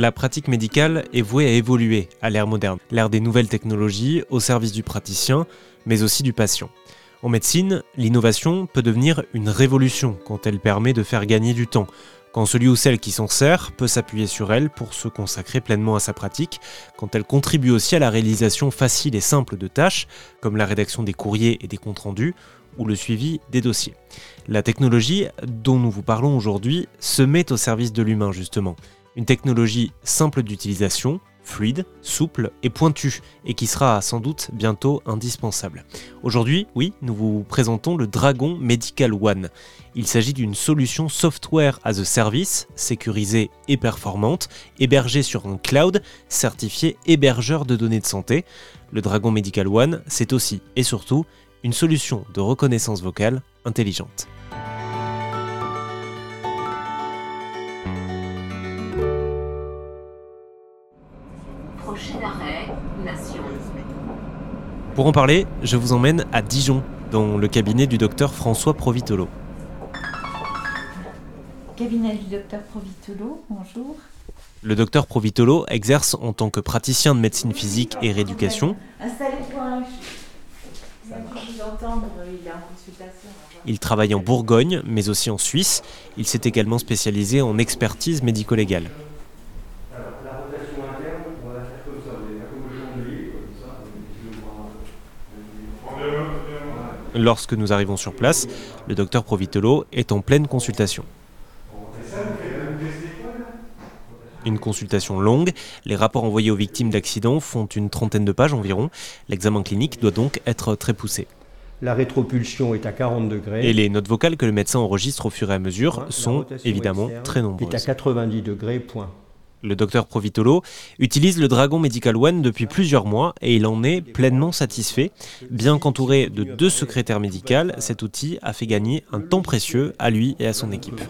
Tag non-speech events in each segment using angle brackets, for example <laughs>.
La pratique médicale est vouée à évoluer à l'ère moderne, l'ère des nouvelles technologies au service du praticien, mais aussi du patient. En médecine, l'innovation peut devenir une révolution quand elle permet de faire gagner du temps, quand celui ou celle qui s'en sert peut s'appuyer sur elle pour se consacrer pleinement à sa pratique, quand elle contribue aussi à la réalisation facile et simple de tâches, comme la rédaction des courriers et des comptes rendus, ou le suivi des dossiers. La technologie dont nous vous parlons aujourd'hui se met au service de l'humain justement. Une technologie simple d'utilisation, fluide, souple et pointue, et qui sera sans doute bientôt indispensable. Aujourd'hui, oui, nous vous présentons le Dragon Medical One. Il s'agit d'une solution software as a service, sécurisée et performante, hébergée sur un cloud, certifié hébergeur de données de santé. Le Dragon Medical One, c'est aussi et surtout une solution de reconnaissance vocale intelligente. Pour en parler, je vous emmène à Dijon, dans le cabinet du docteur François Provitolo. Cabinet du docteur Provitolo, bonjour. Le docteur Provitolo exerce en tant que praticien de médecine physique et rééducation. Il travaille en Bourgogne, mais aussi en Suisse. Il s'est également spécialisé en expertise médico-légale. Lorsque nous arrivons sur place, le docteur Provitolo est en pleine consultation. Une consultation longue, les rapports envoyés aux victimes d'accidents font une trentaine de pages environ. L'examen clinique doit donc être très poussé. La rétropulsion est à 40 degrés. Et les notes vocales que le médecin enregistre au fur et à mesure sont évidemment très nombreuses. Est à 90 degrés, point le docteur Provitolo, utilise le Dragon Medical One depuis plusieurs mois et il en est pleinement satisfait. Bien qu'entouré de deux secrétaires médicales, cet outil a fait gagner un temps précieux à lui et à son équipe.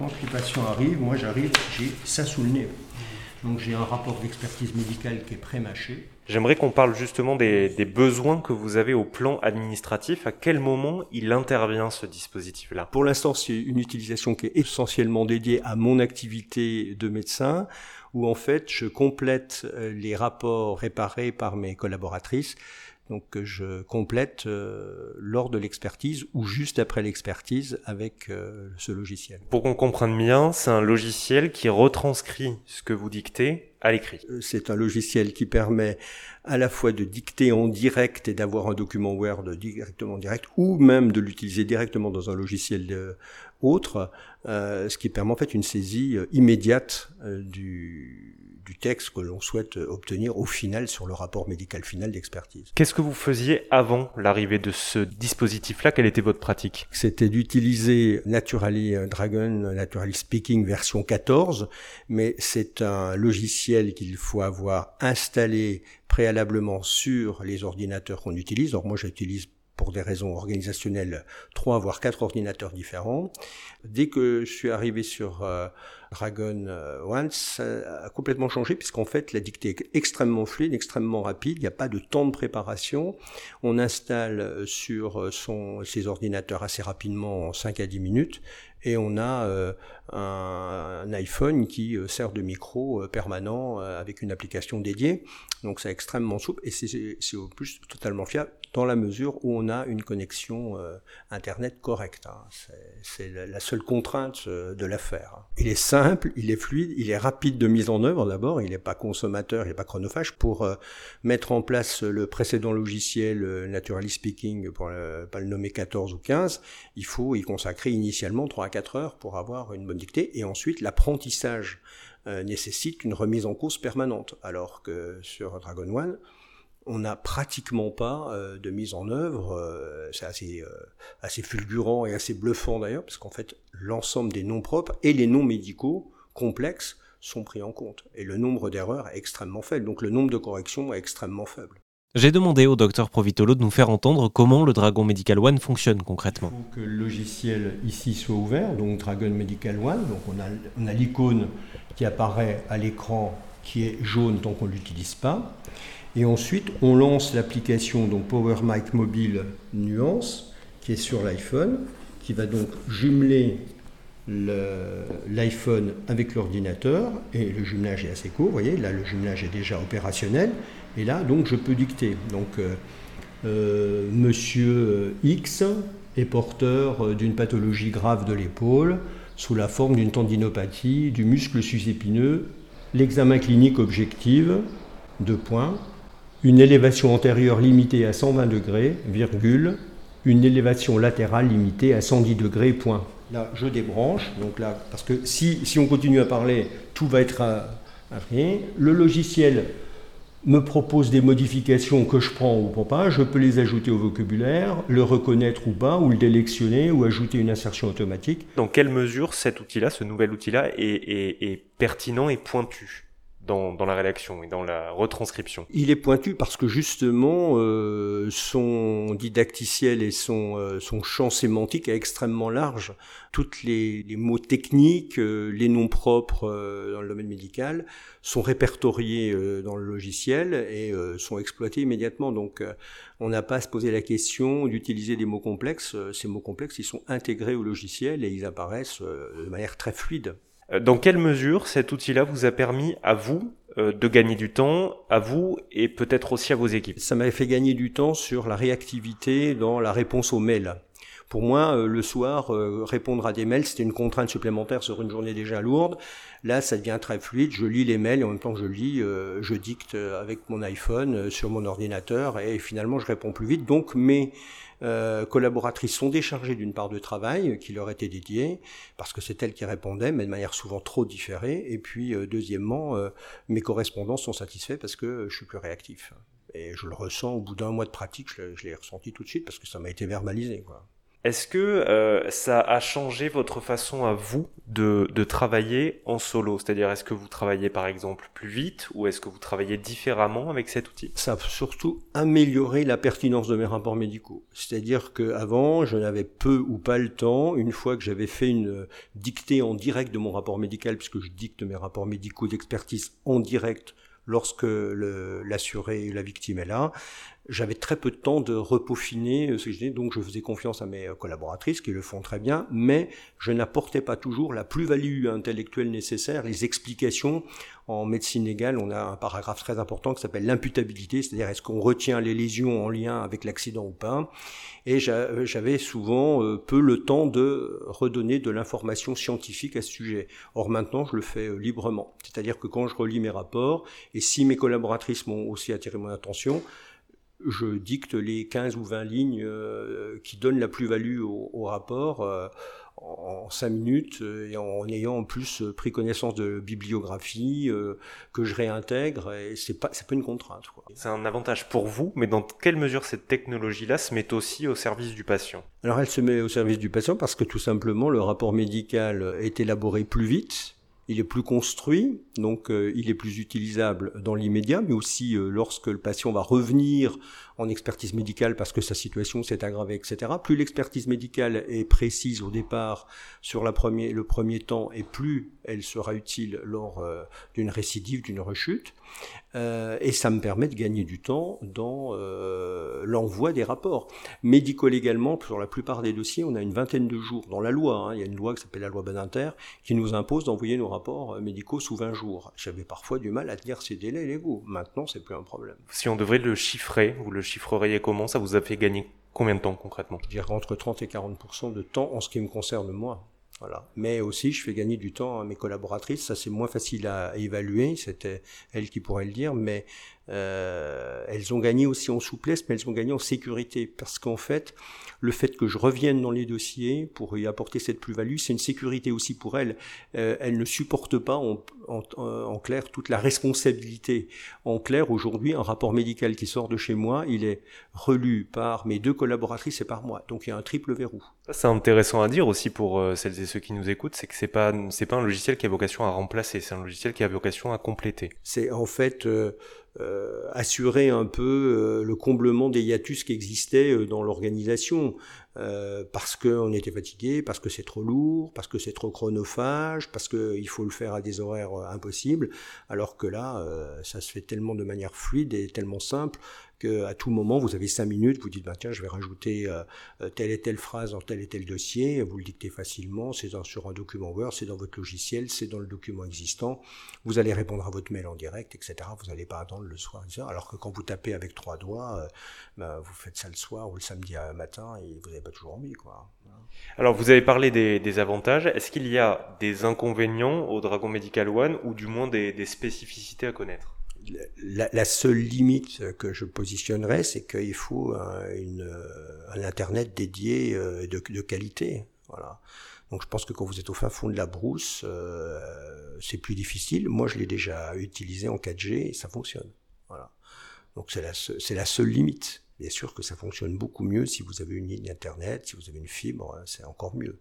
J'aimerais qu'on parle justement des, des, besoins que vous avez au plan administratif. À quel moment il intervient ce dispositif-là? Pour l'instant, c'est une utilisation qui est essentiellement dédiée à mon activité de médecin où en fait je complète euh, les rapports préparés par mes collaboratrices donc que je complète euh, lors de l'expertise ou juste après l'expertise avec euh, ce logiciel. Pour qu'on comprenne bien, c'est un logiciel qui retranscrit ce que vous dictez à l'écrit. C'est un logiciel qui permet à la fois de dicter en direct et d'avoir un document Word directement direct, ou même de l'utiliser directement dans un logiciel autre, euh, ce qui permet en fait une saisie euh, immédiate euh, du, du texte que l'on souhaite obtenir au final sur le rapport médical final d'expertise. Qu'est-ce que vous faisiez avant l'arrivée de ce dispositif-là? Quelle était votre pratique? C'était d'utiliser Naturally Dragon, Naturally Speaking version 14, mais c'est un logiciel qu'il faut avoir installé préalablement sur les ordinateurs qu'on utilise. Donc moi j'utilise pour des raisons organisationnelles, trois voire quatre ordinateurs différents. Dès que je suis arrivé sur euh, Dragon euh, One, ça a complètement changé puisqu'en fait la dictée est extrêmement fluide, extrêmement rapide, il n'y a pas de temps de préparation. On installe euh, sur son, ses ordinateurs assez rapidement en 5 à 10 minutes et on a un, iPhone qui sert de micro permanent avec une application dédiée. Donc c'est extrêmement souple et c'est au plus totalement fiable dans la mesure où on a une connexion euh, Internet correcte. Hein. C'est la seule contrainte euh, de l'affaire. Il est simple, il est fluide, il est rapide de mise en œuvre d'abord, il n'est pas consommateur, il n'est pas chronophage. Pour euh, mettre en place le précédent logiciel Naturally Speaking, pour ne pas le nommer 14 ou 15, il faut y consacrer initialement 3 à 4 heures pour avoir une bonne dictée et ensuite l'apprentissage nécessite une remise en cause permanente, alors que sur Dragon One, on n'a pratiquement pas euh, de mise en œuvre. Euh, c'est assez, euh, assez fulgurant et assez bluffant d'ailleurs, parce qu'en fait, l'ensemble des noms propres et les noms médicaux complexes sont pris en compte. Et le nombre d'erreurs est extrêmement faible, donc le nombre de corrections est extrêmement faible. J'ai demandé au docteur Provitolo de nous faire entendre comment le Dragon Medical One fonctionne concrètement. Il faut que le logiciel ici soit ouvert, donc Dragon Medical One. Donc on a, on a l'icône qui apparaît à l'écran qui est jaune tant qu'on ne l'utilise pas. Et ensuite, on lance l'application donc Power Mic Mobile Nuance qui est sur l'iPhone, qui va donc jumeler l'iPhone avec l'ordinateur et le jumelage est assez court. Vous voyez, là le jumelage est déjà opérationnel et là donc je peux dicter. Donc euh, euh, Monsieur X est porteur d'une pathologie grave de l'épaule sous la forme d'une tendinopathie du muscle susépineux. L'examen clinique objectif, deux points, une élévation antérieure limitée à 120 degrés, virgule, une élévation latérale limitée à 110 degrés, point. Là, je débranche, donc là, parce que si, si on continue à parler, tout va être à, rien. Le logiciel me propose des modifications que je prends ou pas, je peux les ajouter au vocabulaire, le reconnaître ou pas, ou le délectionner, ou ajouter une insertion automatique. Dans quelle mesure cet outil-là, ce nouvel outil-là, est pertinent et pointu? Dans, la rédaction et dans la retranscription Il est pointu parce que justement euh, son didacticiel et son, euh, son champ sémantique est extrêmement large. Toutes les, mots techniques, euh, les noms propres dans le domaine médical sont répertoriés dans le logiciel et sont exploités immédiatement. Donc on n'a pas à se poser la question d'utiliser des mots complexes. Ces mots complexes, ils sont intégrés au logiciel et ils apparaissent de manière très fluide. Euh, dans quelle mesure cet outil-là vous a permis à vous euh, de gagner du temps, à vous et peut-être aussi à vos équipes? Ça m'avait fait gagner du temps sur la réactivité dans la réponse aux mails. Pour moi, euh, le soir, répondre à des mails, c'était une contrainte supplémentaire sur une journée déjà lourde. Là, ça devient très fluide. Je lis les mails et en même temps que je lis, je dicte avec mon iPhone sur mon ordinateur et finalement, je réponds plus vite. Donc, mes euh, collaboratrices sont déchargées d'une part de travail qui leur était dédiée, parce que c'est elles qui répondaient, mais de manière souvent trop différée. Et puis, euh, deuxièmement, euh, mes correspondants sont satisfaits parce que je suis plus réactif. Et je le ressens au bout d'un mois de pratique, je l'ai ressenti tout de suite parce que ça m'a été verbalisé. Quoi. Est-ce que euh, ça a changé votre façon à vous de, de travailler en solo? C'est-à-dire, est-ce que vous travaillez par exemple plus vite ou est-ce que vous travaillez différemment avec cet outil? Ça a surtout amélioré la pertinence de mes rapports médicaux. C'est-à-dire qu'avant, je n'avais peu ou pas le temps, une fois que j'avais fait une dictée en direct de mon rapport médical, puisque je dicte mes rapports médicaux d'expertise en direct lorsque l'assuré, la victime est là. J'avais très peu de temps de repaufiner ce que je disais, donc je faisais confiance à mes collaboratrices qui le font très bien, mais je n'apportais pas toujours la plus-value intellectuelle nécessaire, les explications. En médecine légale, on a un paragraphe très important qui s'appelle l'imputabilité, c'est-à-dire est-ce qu'on retient les lésions en lien avec l'accident ou pas. Et j'avais souvent euh, peu le temps de redonner de l'information scientifique à ce sujet. Or maintenant, je le fais euh, librement. C'est-à-dire que quand je relis mes rapports, et si mes collaboratrices m'ont aussi attiré mon attention, je dicte les 15 ou 20 lignes euh, qui donnent la plus-value au, rapport euh, en 5 minutes et en ayant en plus pris connaissance de bibliographie euh, que je réintègre et c'est pas c'est pas une contrainte C'est un avantage pour vous, mais dans quelle mesure cette technologie-là se met aussi au service du patient? Alors elle se met au service du patient parce que tout simplement le rapport médical est élaboré plus vite il est plus construit, donc euh, il est plus utilisable dans l'immédiat, mais aussi euh, lorsque le patient va revenir en expertise médicale parce que sa situation s'est aggravée, etc. Plus l'expertise médicale est précise au départ sur le premier temps, et plus elle sera utile lors euh, d'une récidive, d'une rechute. Et ça me permet de gagner du temps dans l'envoi des rapports. Médico-légalement, sur la plupart des dossiers, on a une vingtaine de jours dans la loi. Hein. il y a une loi qui s'appelle la loi Badinter qui nous impose d'envoyer nos rapports rapports euh, médicaux sous 20 jours. J'avais parfois du mal à tenir ces délais légaux. Maintenant, c'est plus un problème. Si on devrait le chiffrer, vous le chiffreriez comment Ça vous a fait gagner combien de temps concrètement? Je dirais entre 30 et 40% de temps en ce qui me concerne moi. Voilà. Mais aussi, je fais gagner du temps à mes collaboratrices. Ça, c'est moins facile à évaluer. C'était elles qui pourraient le dire. Mais euh, elles ont gagné aussi en souplesse, mais elles ont gagné en sécurité. Parce qu'en fait, le fait que je revienne dans les dossiers pour y apporter cette plus-value, c'est une sécurité aussi pour elles. Euh, elles ne supportent pas en, en, en, clair toute la responsabilité. En clair, aujourd'hui, un rapport médical qui sort de chez moi, il est relu par mes deux collaboratrices et par moi. Donc il y a un triple verrou. c'est intéressant à dire aussi pour euh, celles et ceux qui nous écoutent, c'est que c'est pas c'est pas un logiciel qui a vocation à remplacer, c'est un logiciel qui a vocation à compléter. C'est en fait euh, euh, assurer un peu euh, le comblement des hiatus qui existaient euh, dans l'organisation, parce qu'on était fatigué, parce que c'est trop lourd, parce que c'est trop chronophage, parce qu'il faut le faire à des horaires impossibles, alors que là, ça se fait tellement de manière fluide et tellement simple qu'à tout moment, vous avez cinq minutes, vous dites, bah, tiens, je vais rajouter euh, telle et telle phrase dans tel et tel dossier, vous le dictez facilement, c'est sur un document Word, c'est dans votre logiciel, c'est dans le document existant, vous allez répondre à votre mail en direct, etc. Vous n'allez pas attendre le soir, Alors que quand vous tapez avec trois doigts, bah, vous faites ça le soir ou le samedi matin et vous n'avez pas toujours envie, quoi. Alors, vous avez parlé des, avantages. Est-ce qu'il y a des inconvénients au Dragon Medical One ou du moins des, spécificités à connaître? La, seule limite que je positionnerais, c'est qu'il faut un, Internet dédié euh, de, de, qualité. Voilà. Donc je pense que quand vous êtes au fin fond de la brousse, euh, c'est plus difficile. Moi, je l'ai déjà utilisé en 4G et ça fonctionne. Voilà. Donc c'est la, la seule limite. Bien sûr que ça fonctionne beaucoup mieux si vous avez une ligne Internet, si vous avez une fibre, hein, c'est encore mieux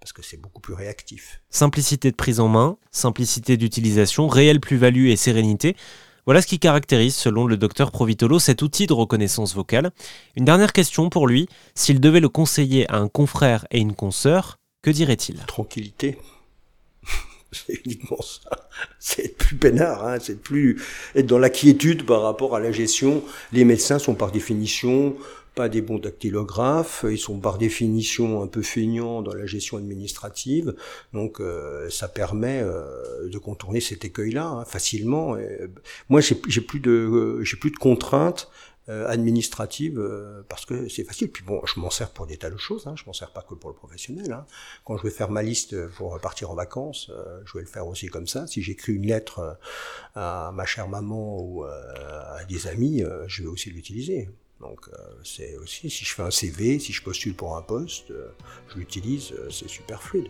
parce que c'est beaucoup plus réactif. Simplicité de prise en main, simplicité d'utilisation, réelle plus-value et sérénité. Voilà ce qui caractérise, selon le docteur Provitolo, cet outil de reconnaissance vocale. Une dernière question pour lui, s'il devait le conseiller à un confrère et une consoeur, que dirait-il? Tranquillité. <laughs> c'est uniquement ça. C'est être plus peinard, hein, c'est plus être dans la quiétude par rapport à la gestion. Les médecins sont par définition pas des bons dactylographes, ils sont par définition un peu feignants dans la gestion administrative, donc euh, ça permet euh, de contourner cet écueil-là hein, facilement. moi, j'ai plus de j'ai plus de contraintes euh, administrative euh, parce que c'est facile. Puis bon, je m'en sers pour des tas de choses. Hein. Je m'en sers pas que pour le professionnel. Hein. Quand je vais faire ma liste pour partir en vacances, euh, je vais le faire aussi comme ça. Si j'écris une lettre à ma chère maman ou à des amis, je vais aussi l'utiliser. Donc c'est aussi si je fais un CV, si je postule pour un poste, je l'utilise, c'est super fluide.